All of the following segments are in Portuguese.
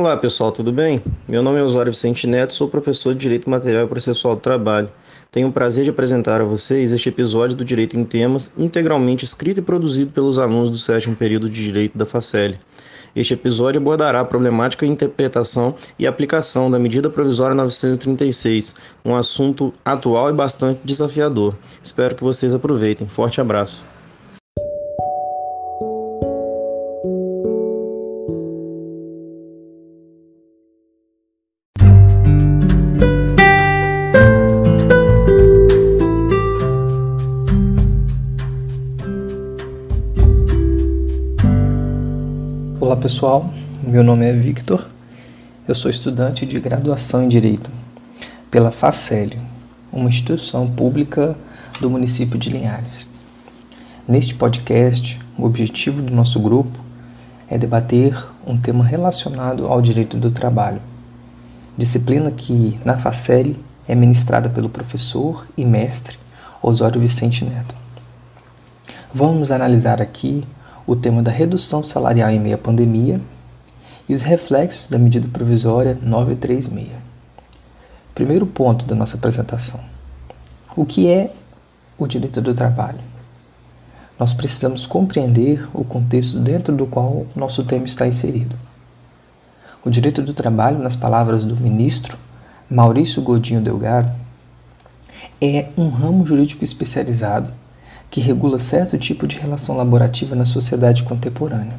Olá pessoal, tudo bem? Meu nome é Osório Vicente Neto, sou professor de Direito Material e Processual do Trabalho. Tenho o prazer de apresentar a vocês este episódio do Direito em Temas, integralmente escrito e produzido pelos alunos do sétimo período de Direito da Facel. Este episódio abordará a problemática interpretação e aplicação da medida provisória 936, um assunto atual e bastante desafiador. Espero que vocês aproveitem. Forte abraço. Pessoal, meu nome é Victor, eu sou estudante de graduação em Direito pela Facélio, uma instituição pública do município de Linhares. Neste podcast, o objetivo do nosso grupo é debater um tema relacionado ao direito do trabalho, disciplina que na Faceli é ministrada pelo professor e mestre Osório Vicente Neto. Vamos analisar aqui o tema da redução salarial em meio à pandemia e os reflexos da medida provisória 936. Primeiro ponto da nossa apresentação: o que é o direito do trabalho? Nós precisamos compreender o contexto dentro do qual nosso tema está inserido. O direito do trabalho, nas palavras do ministro Maurício Godinho Delgado, é um ramo jurídico especializado que regula certo tipo de relação laborativa na sociedade contemporânea.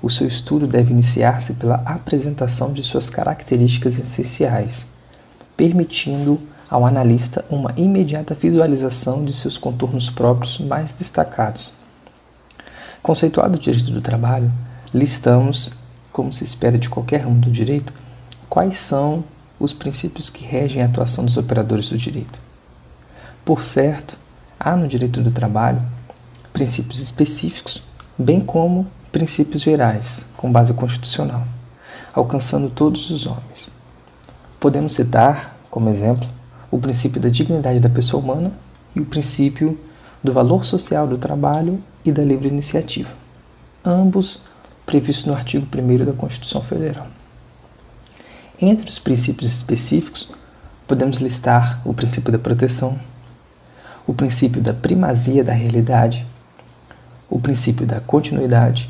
O seu estudo deve iniciar-se pela apresentação de suas características essenciais, permitindo ao analista uma imediata visualização de seus contornos próprios mais destacados. Conceituado o direito do trabalho, listamos, como se espera de qualquer ramo do direito, quais são os princípios que regem a atuação dos operadores do direito. Por certo, Há no direito do trabalho princípios específicos, bem como princípios gerais, com base constitucional, alcançando todos os homens. Podemos citar, como exemplo, o princípio da dignidade da pessoa humana e o princípio do valor social do trabalho e da livre iniciativa, ambos previstos no artigo 1 da Constituição Federal. Entre os princípios específicos, podemos listar o princípio da proteção, o princípio da primazia da realidade, o princípio da continuidade,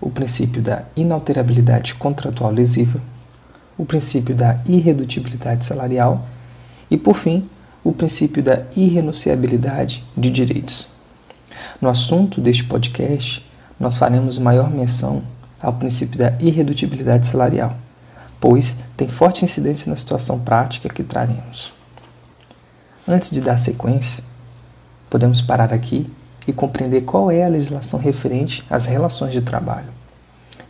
o princípio da inalterabilidade contratual lesiva, o princípio da irredutibilidade salarial e, por fim, o princípio da irrenunciabilidade de direitos. No assunto deste podcast, nós faremos maior menção ao princípio da irredutibilidade salarial, pois tem forte incidência na situação prática que traremos. Antes de dar sequência, Podemos parar aqui e compreender qual é a legislação referente às relações de trabalho.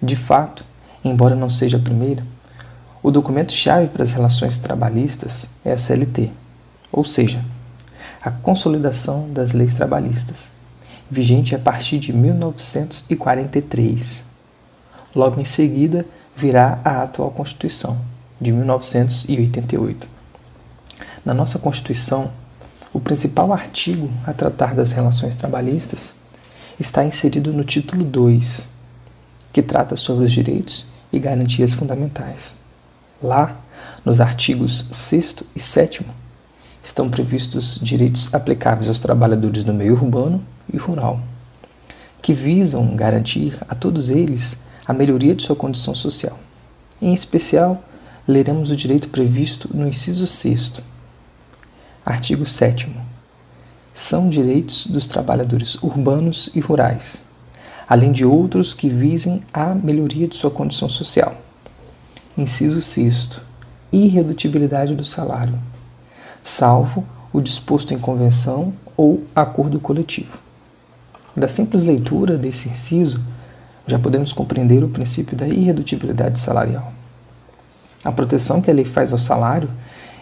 De fato, embora não seja a primeira, o documento-chave para as relações trabalhistas é a CLT, ou seja, a Consolidação das Leis Trabalhistas, vigente a partir de 1943. Logo em seguida virá a atual Constituição, de 1988. Na nossa Constituição, o principal artigo a tratar das relações trabalhistas está inserido no título 2, que trata sobre os direitos e garantias fundamentais. Lá, nos artigos 6 e 7, estão previstos direitos aplicáveis aos trabalhadores do meio urbano e rural, que visam garantir a todos eles a melhoria de sua condição social. Em especial, leremos o direito previsto no inciso 6 Artigo 7. São direitos dos trabalhadores urbanos e rurais, além de outros que visem a melhoria de sua condição social. Inciso 6. Irredutibilidade do salário, salvo o disposto em convenção ou acordo coletivo. Da simples leitura desse inciso, já podemos compreender o princípio da irredutibilidade salarial. A proteção que a lei faz ao salário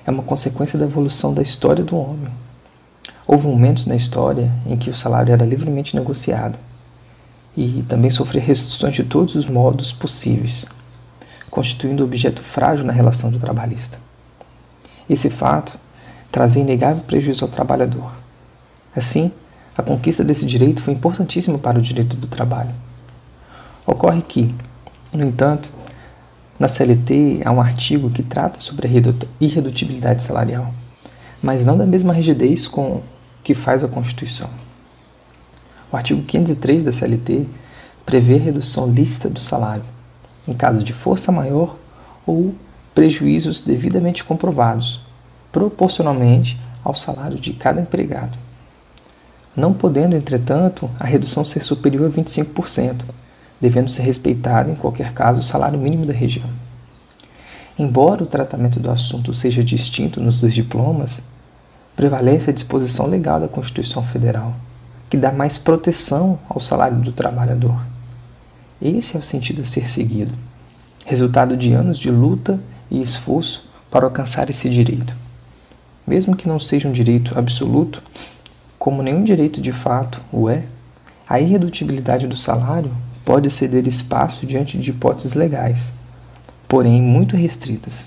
é uma consequência da evolução da história do homem. Houve momentos na história em que o salário era livremente negociado e também sofria restrições de todos os modos possíveis, constituindo objeto frágil na relação do trabalhista. Esse fato trazia inegável prejuízo ao trabalhador. Assim, a conquista desse direito foi importantíssima para o direito do trabalho. Ocorre que, no entanto, Na CLT há um artigo que trata sobre a irredutibilidade salarial, mas não da mesma rigidez com que faz a Constituição. O artigo 503 da CLT prevê redução lícita do salário, em caso de força maior ou prejuízos devidamente comprovados, proporcionalmente ao salário de cada empregado. Não podendo, entretanto, a redução ser superior a 25%, devendo ser respeitado, em qualquer caso, o salário mínimo da região. Embora o tratamento do assunto seja distinto nos dois diplomas, prevalece a disposição legal da Constituição Federal, que dá mais proteção ao salário do trabalhador. Esse é o sentido a ser seguido, resultado de anos de luta e esforço para alcançar esse direito. Mesmo que não seja um direito absoluto, como nenhum direito de fato o é, a irredutibilidade do salário pode ceder espaço diante de hipóteses legais, porém muito restritas,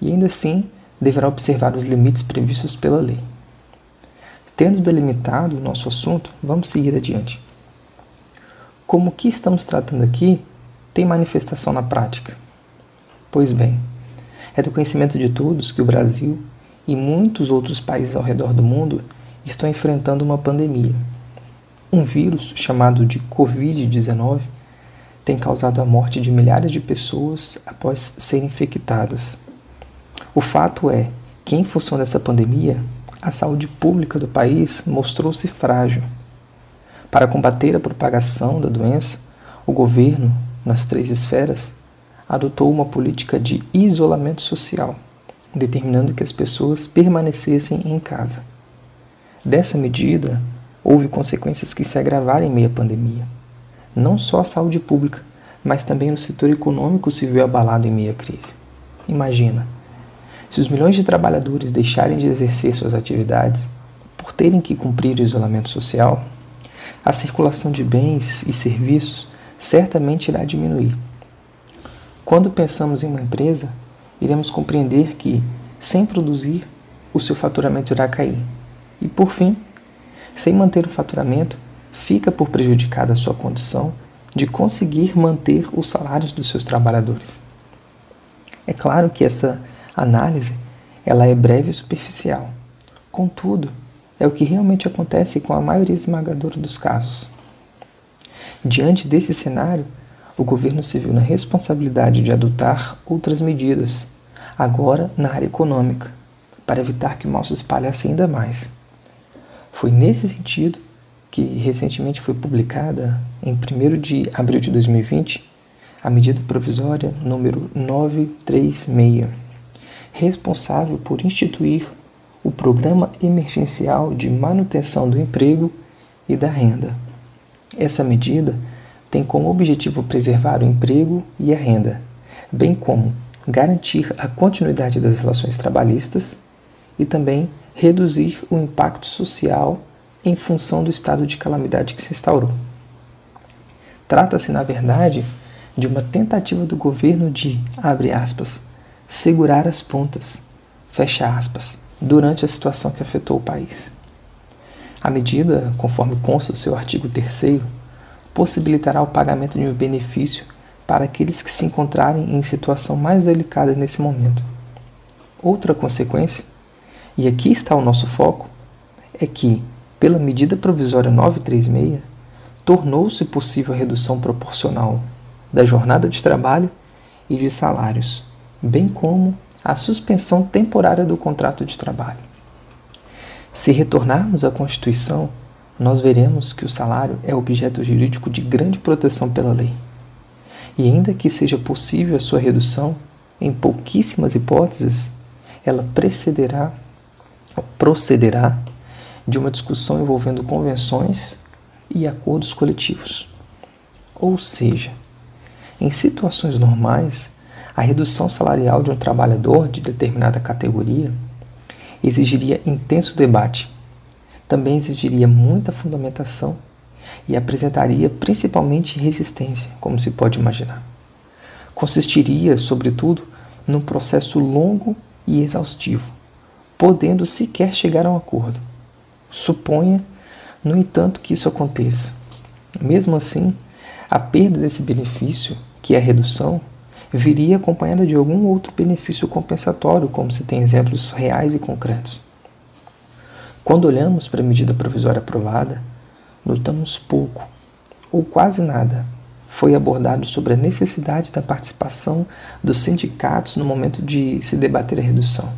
e ainda assim deverá observar os limites previstos pela lei. Tendo delimitado o nosso assunto, vamos seguir adiante. Como o que estamos tratando aqui tem manifestação na prática? Pois bem, é do conhecimento de todos que o Brasil e muitos outros países ao redor do mundo estão enfrentando uma pandemia. Um vírus chamado de Covid-19 tem causado a morte de milhares de pessoas após serem infectadas. O fato é que, em função dessa pandemia, a saúde pública do país mostrou-se frágil. Para combater a propagação da doença, o governo, nas três esferas, adotou uma política de isolamento social, determinando que as pessoas permanecessem em casa. Dessa medida, houve consequências que se agravaram em meio à pandemia. Não só a saúde pública, mas também o setor econômico se viu abalado em meio à crise. Imagina, se os milhões de trabalhadores deixarem de exercer suas atividades por terem que cumprir o isolamento social, a circulação de bens e serviços certamente irá diminuir. Quando pensamos em uma empresa, iremos compreender que, sem produzir, o seu faturamento irá cair e, por fim, sem manter o faturamento, fica por prejudicada a sua condição de conseguir manter os salários dos seus trabalhadores. É claro que essa análise ela é breve e superficial. Contudo, é o que realmente acontece com a maioria esmagadora dos casos. Diante desse cenário, o governo se viu na responsabilidade de adotar outras medidas, agora na área econômica, para evitar que o mal se espalhasse ainda mais. Foi nesse sentido que recentemente foi publicada, em 1 de abril de 2020, a medida provisória número 936, responsável por instituir o Programa Emergencial de Manutenção do Emprego e da Renda. Essa medida tem como objetivo preservar o emprego e a renda, bem como garantir a continuidade das relações trabalhistas e também reduzir o impacto social em função do estado de calamidade que se instaurou. Trata-se, na verdade, de uma tentativa do governo de, abre aspas, segurar as pontas, fecha aspas, durante a situação que afetou o país. A medida, conforme consta do seu artigo 3 possibilitará o pagamento de um benefício para aqueles que se encontrarem em situação mais delicada nesse momento. Outra consequência e aqui está o nosso foco, é que, pela medida provisória 936, tornou-se possível a redução proporcional da jornada de trabalho e de salários, bem como a suspensão temporária do contrato de trabalho. Se retornarmos à Constituição, nós veremos que o salário é objeto jurídico de grande proteção pela lei. E ainda que seja possível a sua redução, em pouquíssimas hipóteses, ela precederá procederá de uma discussão envolvendo convenções e acordos coletivos. Ou seja, em situações normais, a redução salarial de um trabalhador de determinada categoria exigiria intenso debate, também exigiria muita fundamentação e apresentaria principalmente resistência, como se pode imaginar. Consistiria, sobretudo, num processo longo e exaustivo, podendo sequer chegar a um acordo. Suponha, no entanto, que isso aconteça. Mesmo assim, a perda desse benefício, que é a redução, viria acompanhada de algum outro benefício compensatório, como se tem exemplos reais e concretos. Quando olhamos para a medida provisória aprovada, notamos pouco ou quase nada foi abordado sobre a necessidade da participação dos sindicatos no momento de se debater a redução.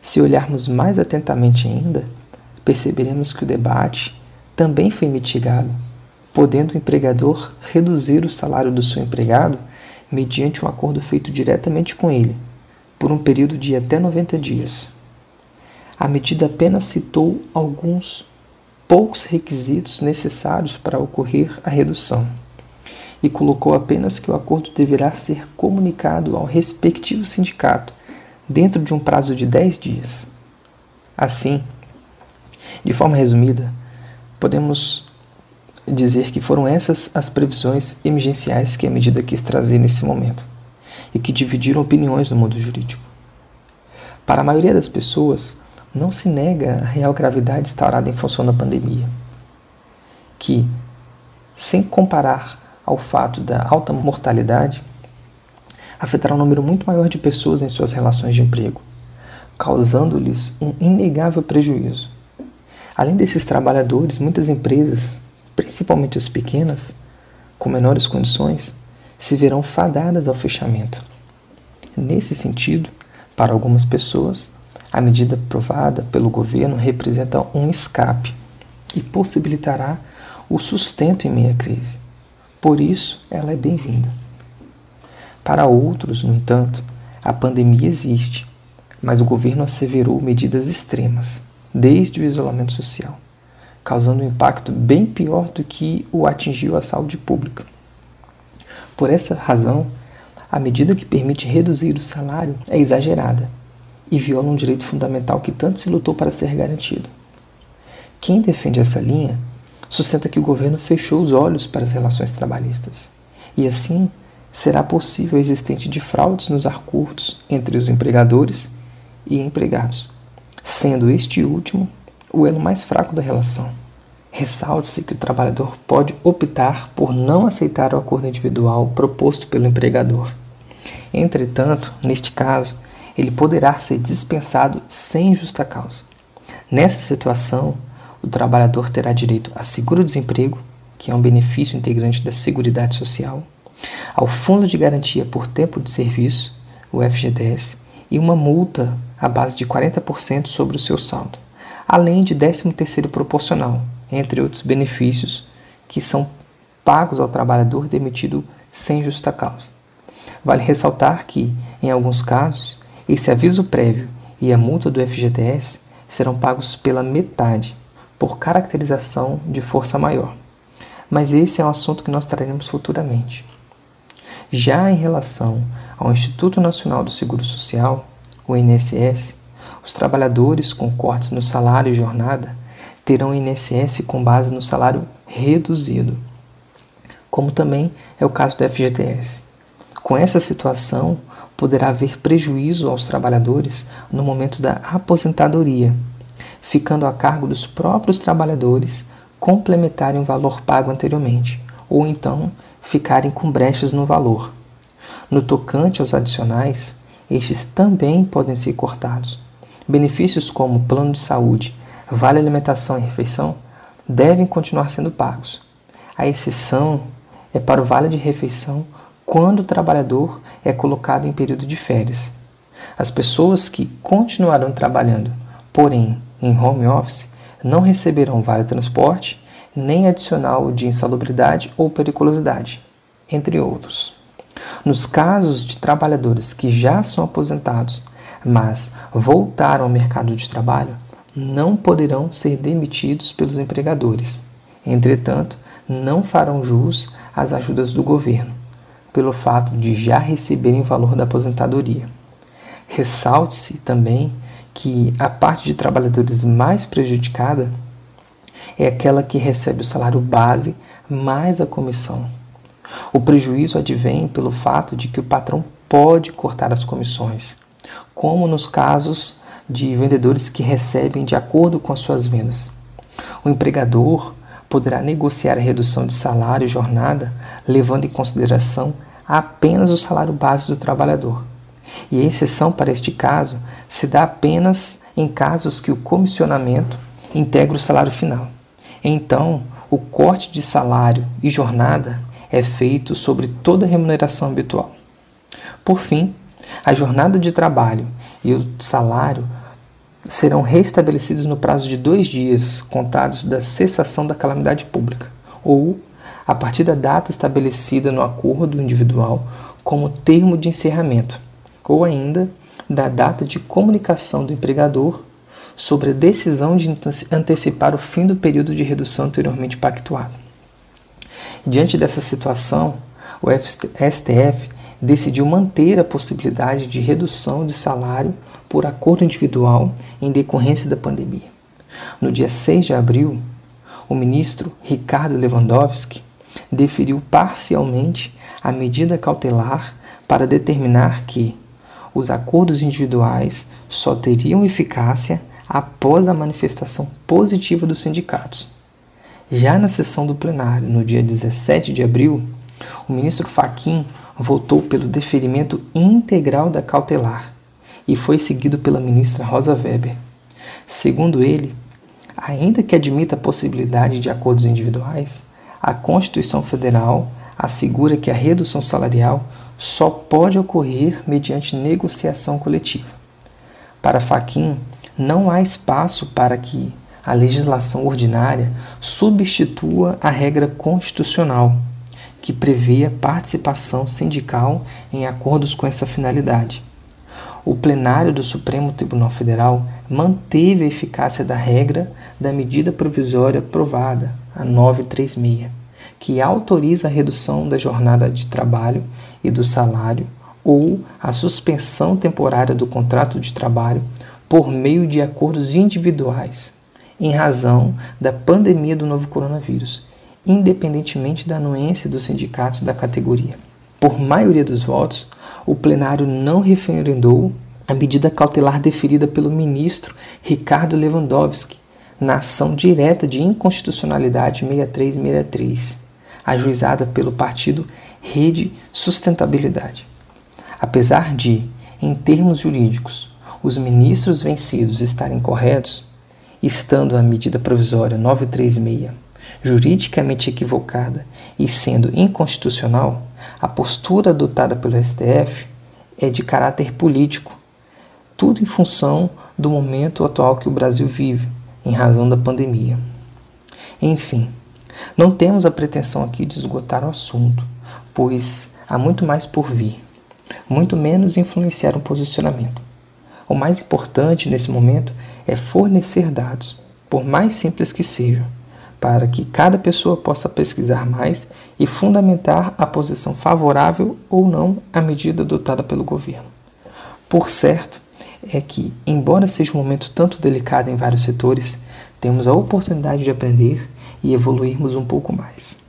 Se olharmos mais atentamente ainda, perceberemos que o debate também foi mitigado, podendo o empregador reduzir o salário do seu empregado mediante um acordo feito diretamente com ele, por um período de até 90 dias. A medida apenas citou alguns poucos requisitos necessários para ocorrer a redução e colocou apenas que o acordo deverá ser comunicado ao respectivo sindicato dentro de um prazo de 10 dias. Assim, de forma resumida, podemos dizer que foram essas as previsões emergenciais que a medida quis trazer nesse momento e que dividiram opiniões no mundo jurídico. Para a maioria das pessoas, não se nega a real gravidade instaurada em função da pandemia, que, sem comparar ao fato da alta mortalidade, afetará um número muito maior de pessoas em suas relações de emprego, causando-lhes um inegável prejuízo. Além desses trabalhadores, muitas empresas, principalmente as pequenas, com menores condições, se verão fadadas ao fechamento. Nesse sentido, para algumas pessoas, a medida aprovada pelo governo representa um escape e possibilitará o sustento em meio à crise. Por isso, ela é bem-vinda. Para outros, no entanto, a pandemia existe, mas o governo asseverou medidas extremas, desde o isolamento social, causando um impacto bem pior do que o atingiu a saúde pública. Por essa razão, a medida que permite reduzir o salário é exagerada e viola um direito fundamental que tanto se lutou para ser garantido. Quem defende essa linha sustenta que o governo fechou os olhos para as relações trabalhistas, e assim será possível a existência de fraudes nos acordos entre os empregadores e empregados, sendo este último o elo mais fraco da relação. Ressalte-se que o trabalhador pode optar por não aceitar o acordo individual proposto pelo empregador. Entretanto, neste caso, ele poderá ser dispensado sem justa causa. Nessa situação, o trabalhador terá direito a seguro-desemprego, que é um benefício integrante da Seguridade Social, ao Fundo de Garantia por Tempo de Serviço, o FGTS, e uma multa à base de 40% sobre o seu saldo, além de 13º proporcional, entre outros benefícios que são pagos ao trabalhador demitido sem justa causa. Vale ressaltar que, em alguns casos, esse aviso prévio e a multa do FGTS serão pagos pela metade por caracterização de força maior. Mas esse é um assunto que nós traremos futuramente. Já em relação ao Instituto Nacional do Seguro Social, o INSS, os trabalhadores com cortes no salário e jornada terão INSS com base no salário reduzido, como também é o caso do FGTS. Com essa situação, poderá haver prejuízo aos trabalhadores no momento da aposentadoria, ficando a cargo dos próprios trabalhadores complementarem o valor pago anteriormente, ou então ficarem com brechas no valor. No tocante aos adicionais, estes também podem ser cortados. Benefícios como plano de saúde, vale alimentação e refeição devem continuar sendo pagos. A exceção é para o vale de refeição quando o trabalhador é colocado em período de férias. As pessoas que continuarão trabalhando, porém em home office, não receberão vale transporte nem adicional de insalubridade ou periculosidade, entre outros. Nos casos de trabalhadores que já são aposentados, mas voltaram ao mercado de trabalho, não poderão ser demitidos pelos empregadores. Entretanto, não farão jus às ajudas do governo, pelo fato de já receberem o valor da aposentadoria. Ressalte-se também que a parte de trabalhadores mais prejudicada é aquela que recebe o salário base mais a comissão. O prejuízo advém pelo fato de que o patrão pode cortar as comissões, como nos casos de vendedores que recebem de acordo com as suas vendas. O empregador poderá negociar a redução de salário e jornada levando em consideração apenas o salário base do trabalhador. E a exceção para este caso se dá apenas em casos que o comissionamento integra o salário final. Então, o corte de salário e jornada é feito sobre toda a remuneração habitual. Por fim, a jornada de trabalho e o salário serão restabelecidos no prazo de dois dias contados da cessação da calamidade pública, ou a partir da data estabelecida no acordo individual como termo de encerramento, ou ainda da data de comunicação do empregador sobre a decisão de antecipar o fim do período de redução anteriormente pactuado. Diante dessa situação, o STF decidiu manter a possibilidade de redução de salário por acordo individual em decorrência da pandemia. No dia 6 de abril, o ministro Ricardo Lewandowski deferiu parcialmente a medida cautelar para determinar que os acordos individuais só teriam eficácia após a manifestação positiva dos sindicatos. Já na sessão do plenário, no dia 17 de abril, o ministro Faquim votou pelo deferimento integral da cautelar e foi seguido pela ministra Rosa Weber. Segundo ele, ainda que admita a possibilidade de acordos individuais, a Constituição Federal assegura que a redução salarial só pode ocorrer mediante negociação coletiva. Para Faquim, não há espaço para que a legislação ordinária substitua a regra constitucional que prevê a participação sindical em acordos com essa finalidade. O plenário do Supremo Tribunal Federal manteve a eficácia da regra da medida provisória aprovada, a 936, que autoriza a redução da jornada de trabalho e do salário ou a suspensão temporária do contrato de trabalho por meio de acordos individuais, em razão da pandemia do novo coronavírus, independentemente da anuência dos sindicatos da categoria. Por maioria dos votos, o plenário não referendou a medida cautelar deferida pelo ministro Ricardo Lewandowski na ação direta de inconstitucionalidade 6363, ajuizada pelo partido Rede Sustentabilidade. Apesar de, em termos jurídicos, os ministros vencidos estarem corretos, estando a medida provisória 936 juridicamente equivocada e sendo inconstitucional, a postura adotada pelo STF é de caráter político, tudo em função do momento atual que o Brasil vive, em razão da pandemia. Enfim, não temos a pretensão aqui de esgotar o assunto, pois há muito mais por vir, muito menos influenciar um posicionamento. O mais importante nesse momento é fornecer dados, por mais simples que sejam, para que cada pessoa possa pesquisar mais e fundamentar a posição favorável ou não à medida adotada pelo governo. Por certo, é que, embora seja um momento tanto delicado em vários setores, temos a oportunidade de aprender e evoluirmos um pouco mais.